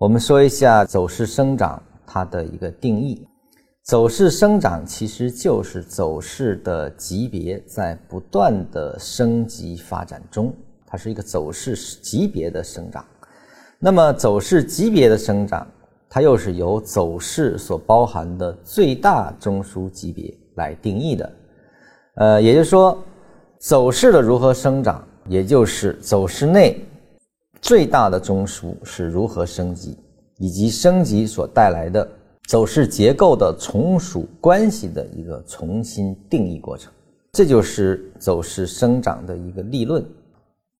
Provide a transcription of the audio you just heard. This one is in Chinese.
我们说一下走势生长它的一个定义。走势生长其实就是走势的级别在不断的升级发展中，它是一个走势级别的生长。那么走势级别的生长，它又是由走势所包含的最大中枢级别来定义的。呃，也就是说，走势的如何生长，也就是走势内最大的中枢是如何升级，以及升级所带来的。走势结构的从属关系的一个重新定义过程，这就是走势生长的一个立论。